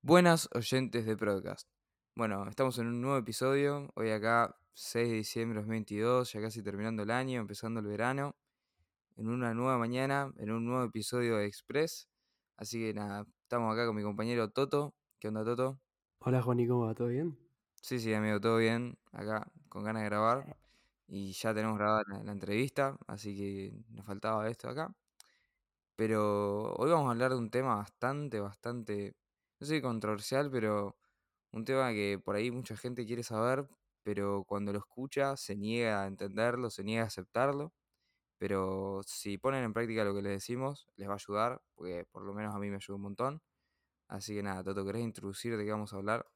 Buenas oyentes de Podcast. Bueno, estamos en un nuevo episodio. Hoy acá, 6 de diciembre de 2022, ya casi terminando el año, empezando el verano. En una nueva mañana, en un nuevo episodio de Express. Así que nada, estamos acá con mi compañero Toto. ¿Qué onda, Toto? Hola, Juan, ¿y cómo va? ¿Todo bien? Sí, sí, amigo, todo bien. Acá, con ganas de grabar. Y ya tenemos grabada la, la entrevista, así que nos faltaba esto acá. Pero hoy vamos a hablar de un tema bastante, bastante, no sé si controversial, pero un tema que por ahí mucha gente quiere saber, pero cuando lo escucha se niega a entenderlo, se niega a aceptarlo. Pero si ponen en práctica lo que les decimos, les va a ayudar, porque por lo menos a mí me ayuda un montón. Así que nada, Toto, ¿querés introducir de qué vamos a hablar?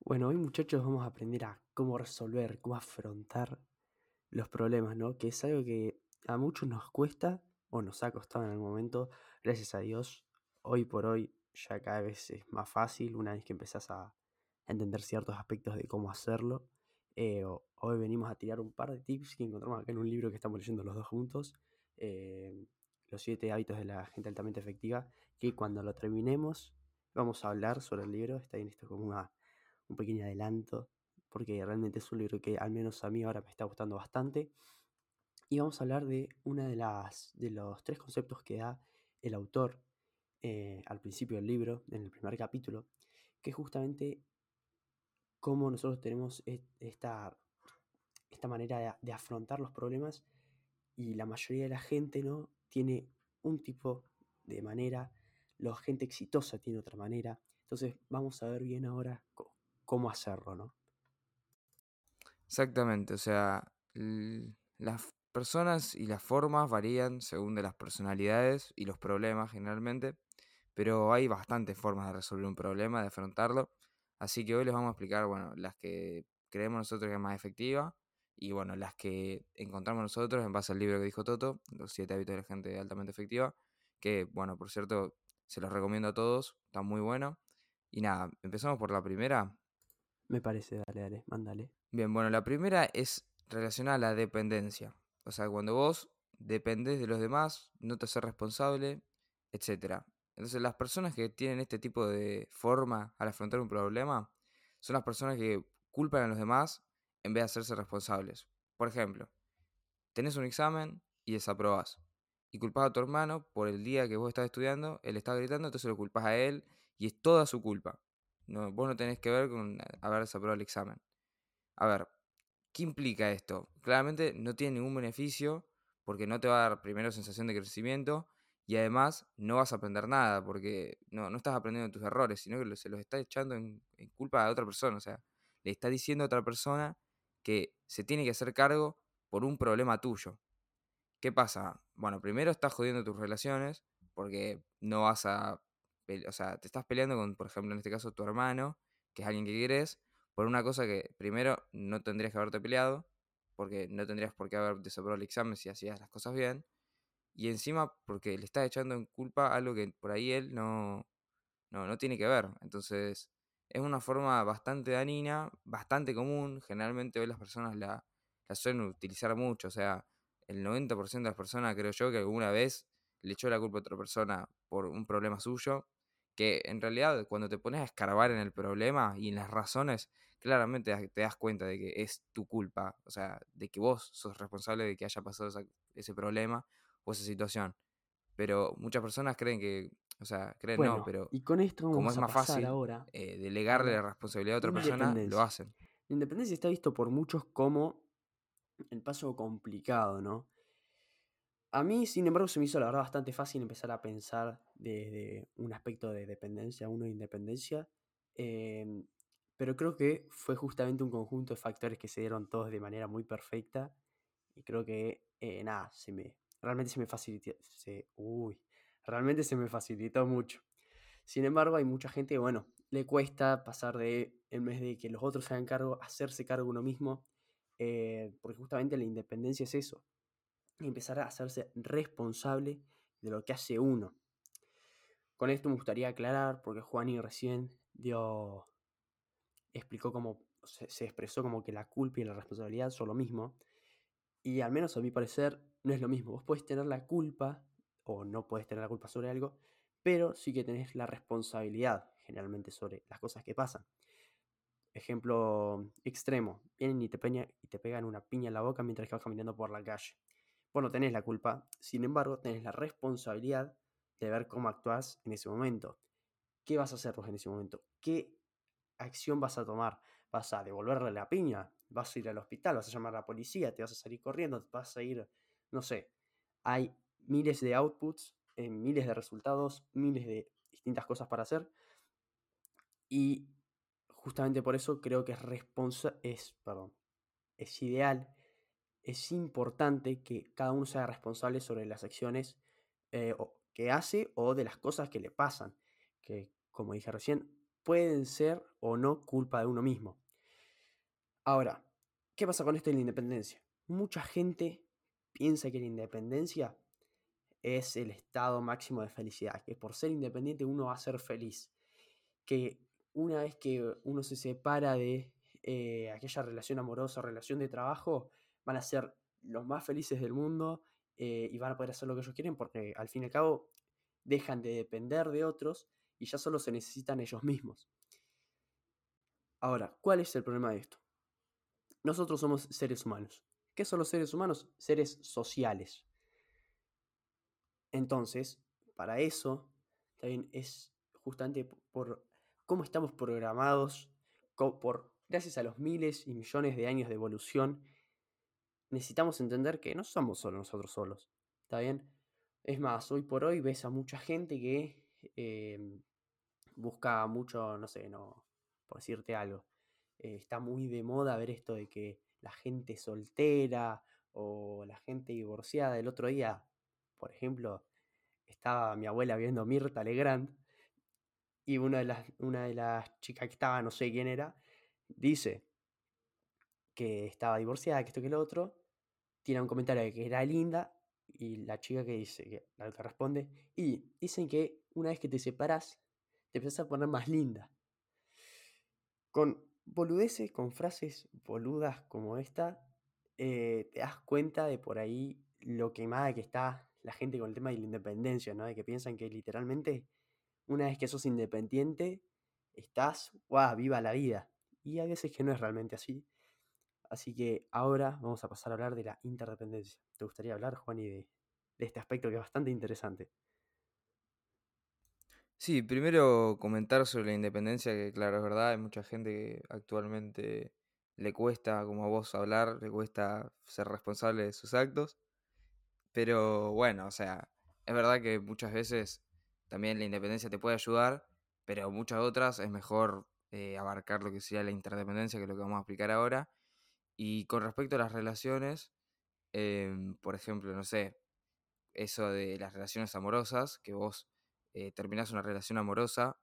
Bueno, hoy muchachos vamos a aprender a cómo resolver, cómo afrontar los problemas, ¿no? Que es algo que a muchos nos cuesta o nos ha costado en algún momento. Gracias a Dios, hoy por hoy ya cada vez es más fácil una vez que empezás a entender ciertos aspectos de cómo hacerlo. Eh, hoy venimos a tirar un par de tips que encontramos acá en un libro que estamos leyendo los dos juntos. eh, los siete hábitos de la gente altamente efectiva. Que cuando lo terminemos, vamos a hablar sobre el libro. Está bien, esto como una, un pequeño adelanto. Porque realmente es un libro que al menos a mí ahora me está gustando bastante. Y vamos a hablar de una de las de los tres conceptos que da el autor eh, al principio del libro, en el primer capítulo, que es justamente cómo nosotros tenemos esta, esta manera de, afrontar los problemas y la mayoría de la gente no tiene un tipo de manera, la gente exitosa tiene otra manera. Entonces vamos a ver bien ahora cómo hacerlo, ¿no? Exactamente, o sea, las personas y las formas varían según de las personalidades y los problemas generalmente, pero hay bastantes formas de resolver un problema, de afrontarlo. Así que hoy les vamos a explicar, bueno, las que creemos nosotros que es más efectiva y bueno, las que encontramos nosotros en base al libro que dijo Toto, Los siete hábitos de la gente altamente efectiva, que bueno, por cierto, se los recomiendo a todos, está muy bueno. Y nada, empezamos por la primera. Me parece, dale, dale, mándale. Bien, bueno, la primera es relacionada a la dependencia. O sea, cuando vos dependés de los demás, no te haces responsable, etc. Entonces, las personas que tienen este tipo de forma al afrontar un problema son las personas que culpan a los demás en vez de hacerse responsables. Por ejemplo, tenés un examen y desaprobás. Y culpás a tu hermano por el día que vos estás estudiando, él está gritando, entonces lo culpás a él y es toda su culpa. No, vos no tenés que ver con haber desaprobado el examen. A ver, ¿qué implica esto? Claramente no tiene ningún beneficio porque no te va a dar primero sensación de crecimiento y además no vas a aprender nada porque no, no estás aprendiendo tus errores, sino que se los está echando en, culpa a otra persona. O sea, le está diciendo a otra persona que se tiene que hacer cargo por un problema tuyo. ¿Qué pasa? Bueno, primero estás jodiendo tus relaciones porque no vas a... O sea, te estás peleando con, por ejemplo, en este caso, tu hermano, que es alguien que querés, por una cosa que primero no tendrías que haberte peleado, porque no tendrías por qué haber desaprobado el examen si hacías las cosas bien, y encima porque le estás echando en culpa algo que por ahí él no, no, no tiene que ver. Entonces, es una forma bastante dañina, bastante común. Generalmente hoy las personas la, la suelen utilizar mucho. O sea, el 90% de las personas creo yo que alguna vez le echó la culpa a otra persona por un problema suyo. Que en realidad cuando te pones a escarbar en el problema y en las razones, claramente te das cuenta de que es tu culpa. O sea, de que vos sos responsable de que haya pasado ese problema o esa situación. Pero muchas personas creen que, o sea, creen no, pero y con esto como es más fácil ahora eh, delegarle la responsabilidad a otra persona, lo hacen. La independencia está visto por muchos como el paso complicado, ¿no? A mí, sin embargo, se me hizo la verdad bastante fácil empezar a pensar desde un aspecto de dependencia a uno de independencia. em, pero creo que fue justamente un conjunto de factores que se dieron todos de manera muy perfecta. Y creo que, eh, nada, se me, realmente se me facilitó. Se, uy, realmente se me facilitó mucho. Sin embargo, hay mucha gente bueno, le cuesta pasar de, en vez de que los otros se hagan cargo, hacerse cargo uno mismo. eh, porque justamente la independencia es eso empezar a hacerse responsable de lo que hace uno. Con esto me gustaría aclarar, porque Juani recién dio, explicó cómo, se expresó como que la culpa y la responsabilidad son lo mismo. Y al menos a mi parecer no es lo mismo. Vos podés tener la culpa, o no podés tener la culpa sobre algo, pero sí que tenés la responsabilidad. generalmente sobre las cosas que pasan. Ejemplo extremo, vienen y te, y te pegan una piña en la boca mientras vas caminando por la calle. Vos no tenés la culpa, sin embargo, tenés la responsabilidad de ver cómo actúas en ese momento. ¿Qué vas a hacer vos en ese momento? ¿Qué acción vas a tomar? ¿Vas a devolverle la piña? ¿Vas a ir al hospital? ¿Vas a llamar a la policía? ¿Te vas a salir corriendo? ¿Vas a ir, no sé? Hay miles de outputs, eh, miles de resultados, miles de distintas cosas para hacer. Y justamente por eso creo que es, responsa es, perdón, es ideal, es importante que cada uno sea responsable sobre las acciones eh, que hace o de las cosas que le pasan, que como dije recién, pueden ser o no culpa de uno mismo. Ahora, ¿qué pasa con esto de la independencia? Mucha gente piensa que la independencia es el estado máximo de felicidad, que por ser independiente uno va a ser feliz, que una vez que uno se separa de eh, aquella relación amorosa relación de trabajo, van a ser los más felices del mundo eh, y van a poder hacer lo que ellos quieren porque al fin y al cabo dejan de depender de otros y ya solo se necesitan ellos mismos. Ahora, ¿cuál es el problema de esto? Nosotros somos seres humanos. ¿Qué son los seres humanos? Seres sociales. Entonces, para eso, también es justamente por cómo estamos programados, por, gracias a los miles y millones de años de evolución, necesitamos entender que no somos solo nosotros solos. ¿Está bien? Es más, hoy por hoy ves a mucha gente que em, busca mucho, no sé, no, por decirte algo, eh, está muy de moda ver esto de que la gente soltera o la gente divorciada. El otro día, por ejemplo, estaba mi abuela viendo Mirta Legrand y una de las, una de las chicas que estaba, no sé quién era, dice que estaba divorciada, que esto que lo otro, tiene un comentario de que era linda y la chica que dice, que la otra responde, y dicen que una vez que te separas, te empiezas a poner más linda. Con boludeces, con frases boludas como esta, eh, te das cuenta de por ahí lo quemada que está la gente con el tema de la independencia, ¿no? De que piensan que literalmente una vez que sos independiente, estás, ¡guau! ¡Viva la vida! Y hay veces que no es realmente así. Así que ahora vamos a pasar a hablar de la interdependencia. ¿Te gustaría hablar, Juan, y de este aspecto que es bastante interesante? Sí, primero comentar sobre la independencia, que claro, es verdad, hay mucha gente que actualmente le cuesta, como a vos, hablar, le cuesta ser responsable de sus actos. Pero bueno, o sea, es verdad que muchas veces también la independencia te puede ayudar, pero muchas otras es mejor eh, abarcar lo que sería la interdependencia, que es lo que vamos a explicar ahora. Y con respecto a las relaciones, em, por ejemplo, no sé, eso de las relaciones amorosas, que vos eh, terminás una relación amorosa,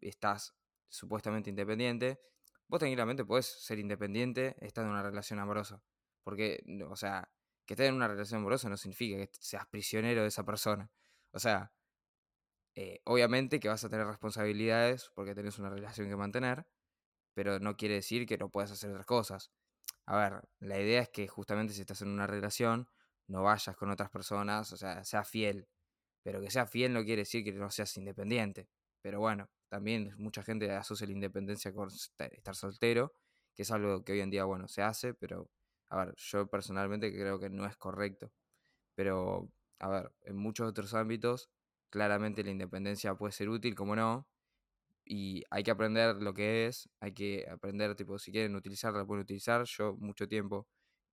estás supuestamente independiente, vos tranquilamente podés ser independiente estando en una relación amorosa. Porque, o sea, que estés en una relación amorosa no significa que seas prisionero de esa persona. O sea, eh, obviamente que vas a tener responsabilidades porque tenés una relación que mantener, pero no quiere decir que no puedas hacer otras cosas. A ver, la idea es que justamente si estás en una relación, no vayas con otras personas, o sea, sea fiel. Pero que sea fiel no quiere decir que no seas independiente. Pero bueno, también mucha gente asocia la independencia con estar soltero, que es algo que hoy en día, bueno, se hace, pero, a ver, yo personalmente creo que no es correcto. Pero, a ver, en muchos otros ámbitos Claramente la independencia puede ser útil, como no. Y hay que aprender lo que es, hay que aprender, tipo, si quieren utilizarla, la pueden utilizar. Yo mucho tiempo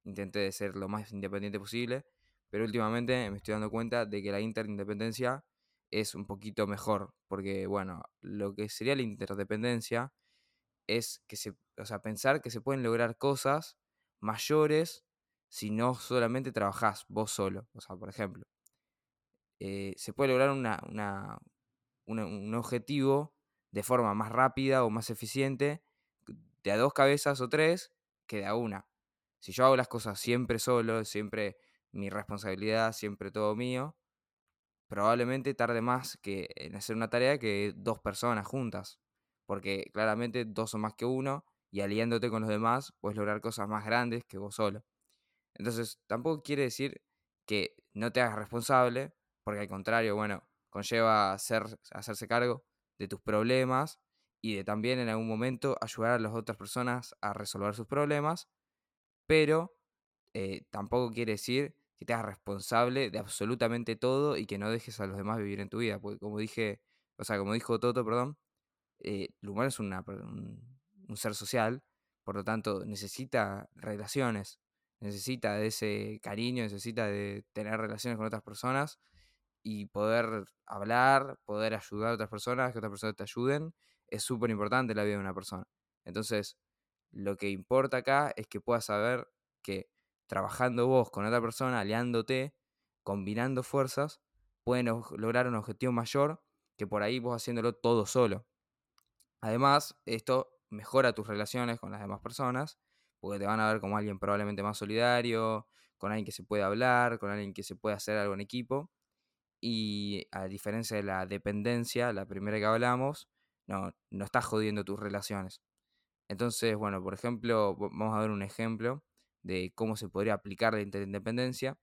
intenté ser lo más independiente posible, pero últimamente me estoy dando cuenta de que la interindependencia es un poquito mejor, porque bueno, lo que sería la interdependencia es que se, o sea, pensar que se pueden lograr cosas mayores si no solamente trabajás vos solo. O sea, por ejemplo, eh, se puede lograr una, un objetivo de forma más rápida o más eficiente de a dos cabezas o tres que de a una. Si yo hago las cosas siempre solo, siempre mi responsabilidad, siempre todo mío, probablemente tarde más que en hacer una tarea que dos personas juntas. Porque claramente dos son más que uno y aliándote con los demás puedes lograr cosas más grandes que vos solo. Entonces, tampoco quiere decir que no te hagas responsable, porque al contrario, bueno, conlleva hacerse cargo de tus problemas y de también en algún momento ayudar a las otras personas a resolver sus problemas, pero eh, tampoco quiere decir que te hagas responsable de absolutamente todo y que no dejes a los demás vivir en tu vida, porque como dije, o sea, como dijo Toto, perdón, eh, el humano es un ser social, por lo tanto necesita relaciones, necesita de ese cariño, necesita de tener relaciones con otras personas y poder hablar, poder ayudar a otras personas, que otras personas te ayuden, es súper importante la vida de una persona. Entonces, lo que importa acá es que puedas saber que trabajando vos con otra persona, aliándote, combinando fuerzas, pueden lograr un objetivo mayor que por ahí vos haciéndolo todo solo. Además, esto mejora tus relaciones con las demás personas, porque te van a ver como alguien probablemente más solidario, con alguien que se puede hablar, con alguien que se puede hacer algo en equipo. Y a diferencia de la dependencia, la primera que hablamos, no, no estás jodiendo tus relaciones. Entonces, bueno, por ejemplo, vamos a ver un ejemplo de cómo se podría aplicar la interindependencia,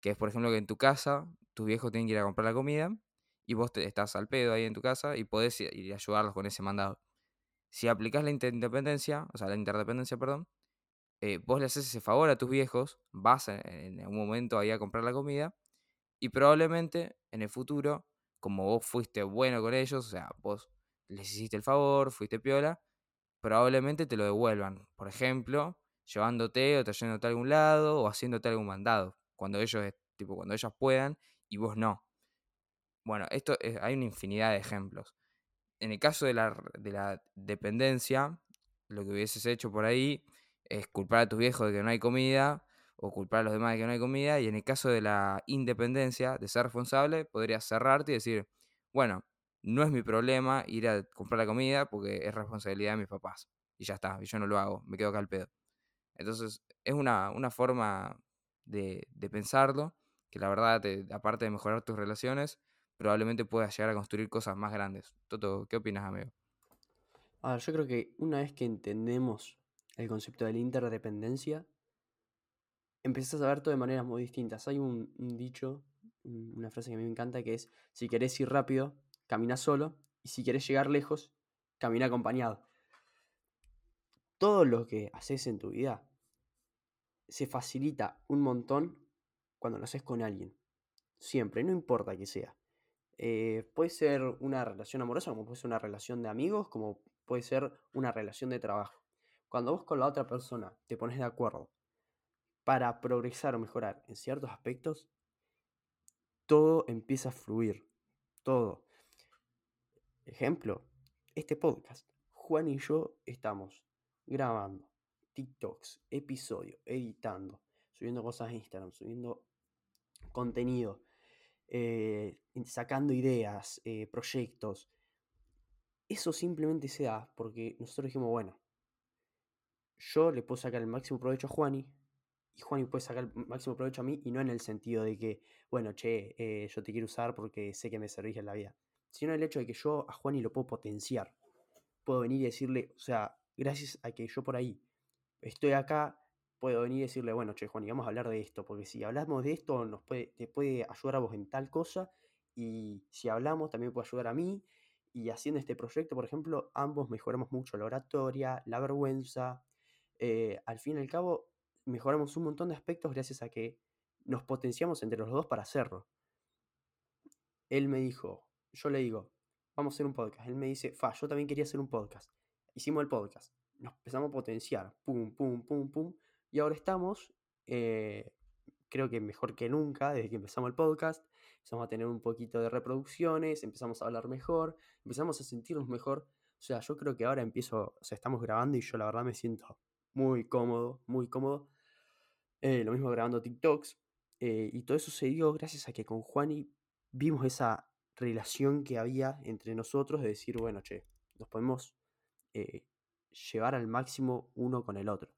que es, por ejemplo, que en tu casa tus viejos tienen que ir a comprar la comida y vos te, estás al pedo ahí en tu casa y podés ir a ayudarlos con ese mandado. Si aplicás la interindependencia, o sea, la interdependencia, perdón, eh, vos le haces ese favor a tus viejos, vas en, algún momento ahí a comprar la comida y probablemente en el futuro, como vos fuiste bueno con ellos, o sea, vos les hiciste el favor, fuiste piola, probablemente te lo devuelvan. Por ejemplo, llevándote o trayéndote a algún lado o haciéndote algún mandado, cuando ellos, tipo, cuando ellas puedan y vos no. Bueno, esto hay una infinidad de ejemplos en el caso de la, de la dependencia, lo que hubieses hecho por ahí es culpar a tus viejos de que no hay comida o culpar a los demás de que no hay comida. Y en el caso de la independencia, de ser responsable, podrías cerrarte y decir, bueno, no es mi problema ir a comprar la comida porque es responsabilidad de mis papás. Y ya está, y yo no lo hago, me quedo acá al pedo. Entonces, es una, forma de, de, pensarlo que la verdad, aparte de mejorar tus relaciones, probablemente puedas llegar a construir cosas más grandes. Toto, ¿qué opinas, amigo? A yo creo que una vez que entendemos el concepto de la interdependencia, empiezas a ver todo de maneras muy distintas. Hay un, dicho, una frase que a mí me encanta, que es, si querés ir rápido, camina solo, y si querés llegar lejos, camina acompañado. Todo lo que haces en tu vida se facilita un montón cuando lo haces con alguien. Siempre, no importa que sea. Eh, puede ser una relación amorosa, como puede ser una relación de amigos, como puede ser una relación de trabajo. Cuando vos con la otra persona te pones de acuerdo para progresar o mejorar en ciertos aspectos, todo empieza a fluir. Todo. Ejemplo, este podcast. Juan y yo estamos grabando TikToks, episodios, editando, subiendo cosas a Instagram, subiendo contenido eh, sacando ideas, eh, proyectos. Eso simplemente se da porque nosotros dijimos, bueno, yo le puedo sacar el máximo provecho a Juani y Juani puede sacar el máximo provecho a mí y no en el sentido de que, bueno, che, eh, yo te quiero usar porque sé que me servís en la vida, sino el hecho de que yo a Juani lo puedo potenciar. Puedo venir y decirle, o sea, gracias a que yo por ahí estoy acá, puedo venir y decirle, bueno, che, Juan, y vamos a hablar de esto, porque si hablamos de esto, nos puede, te puede ayudar a vos en tal cosa, y si hablamos, también puede ayudar a mí, y haciendo este proyecto, por ejemplo, ambos mejoramos mucho la oratoria, la vergüenza, eh, al fin y al cabo, mejoramos un montón de aspectos gracias a que nos potenciamos entre los dos para hacerlo. Él me dijo, yo le digo, vamos a hacer un podcast. Él me dice, fa, yo también quería hacer un podcast. Hicimos el podcast. Nos empezamos a potenciar. Pum, pum, pum, pum. Y ahora estamos, eh, creo que mejor que nunca, desde que empezamos el podcast. Empezamos a tener un poquito de reproducciones, empezamos a hablar mejor, empezamos a sentirnos mejor. O sea, yo creo que ahora empiezo, o sea, estamos grabando y yo la verdad me siento muy cómodo, muy cómodo. Eh, lo mismo grabando TikToks. Eh, y todo eso se dio gracias a que con Juani vimos esa relación que había entre nosotros de decir, bueno, che, nos podemos llevar al máximo uno con el otro.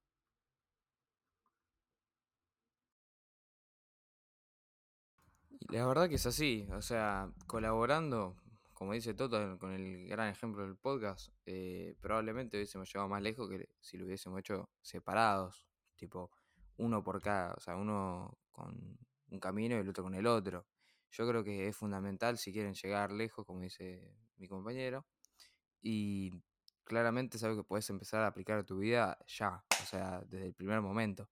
La verdad que es así, o sea, colaborando, como dice Toto, con el gran ejemplo del podcast, eh, probablemente hubiésemos llegado más lejos que si lo hubiésemos hecho separados, tipo uno por cada, o sea, uno con un camino y el otro con el otro. Yo creo que es fundamental si quieren llegar lejos, como dice mi compañero, y claramente es algo que puedes empezar a aplicar a tu vida ya, o sea, desde el primer momento.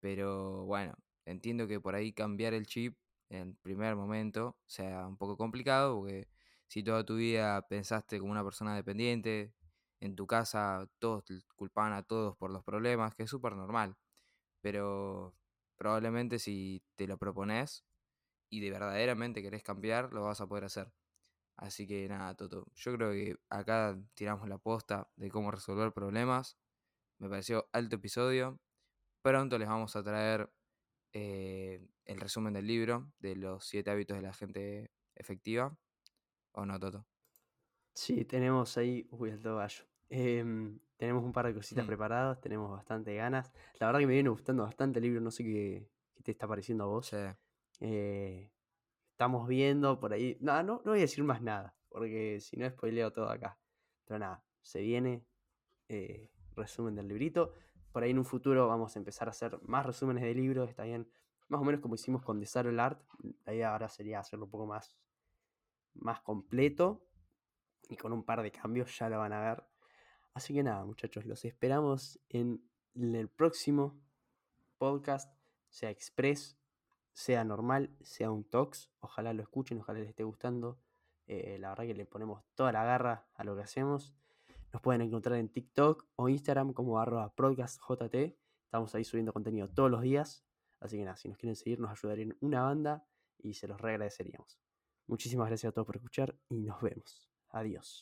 Pero bueno, entiendo que por ahí cambiar el chip en el primer momento sea un poco complicado, porque si toda tu vida pensaste como una persona dependiente, en tu casa todos culpaban a todos por los problemas, que es súper normal. Pero probablemente si te lo propones y de verdaderamente querés cambiar, lo vas a poder hacer. Así que nada, Toto. Yo creo que acá tiramos la posta de cómo resolver problemas. Me pareció alto episodio. Pronto les vamos a traer eh, el resumen del libro de los siete hábitos de la gente efectiva. ¿O no, Toto? Sí, tenemos ahí. Uy, el gallo. Em, tenemos un par de cositas Mm. preparadas, tenemos bastante ganas. La verdad que me viene gustando bastante el libro, no sé qué, qué te está pareciendo a vos. Sí. Eh, estamos viendo por ahí. No, no, no voy a decir más nada, porque si no spoileo todo acá. Pero nada, se viene eh, resumen del librito. Por ahí en un futuro vamos a empezar a hacer más resúmenes de libros, está bien. Más o menos como hicimos con Desarroll Art. La idea ahora sería hacerlo un poco más, más completo y con un par de cambios, ya lo van a ver. Así que nada, muchachos, los esperamos en el próximo podcast, sea express, sea normal, sea un tox. Ojalá lo escuchen, ojalá les esté gustando. Eh, la verdad que le ponemos toda la garra a lo que hacemos. Nos pueden encontrar en TikTok o Instagram como arroba podcastjt. Estamos ahí subiendo contenido todos los días. Así que nada, si nos quieren seguir, nos ayudarían una banda y se los re agradeceríamos. Muchísimas gracias a todos por escuchar y nos vemos. Adiós.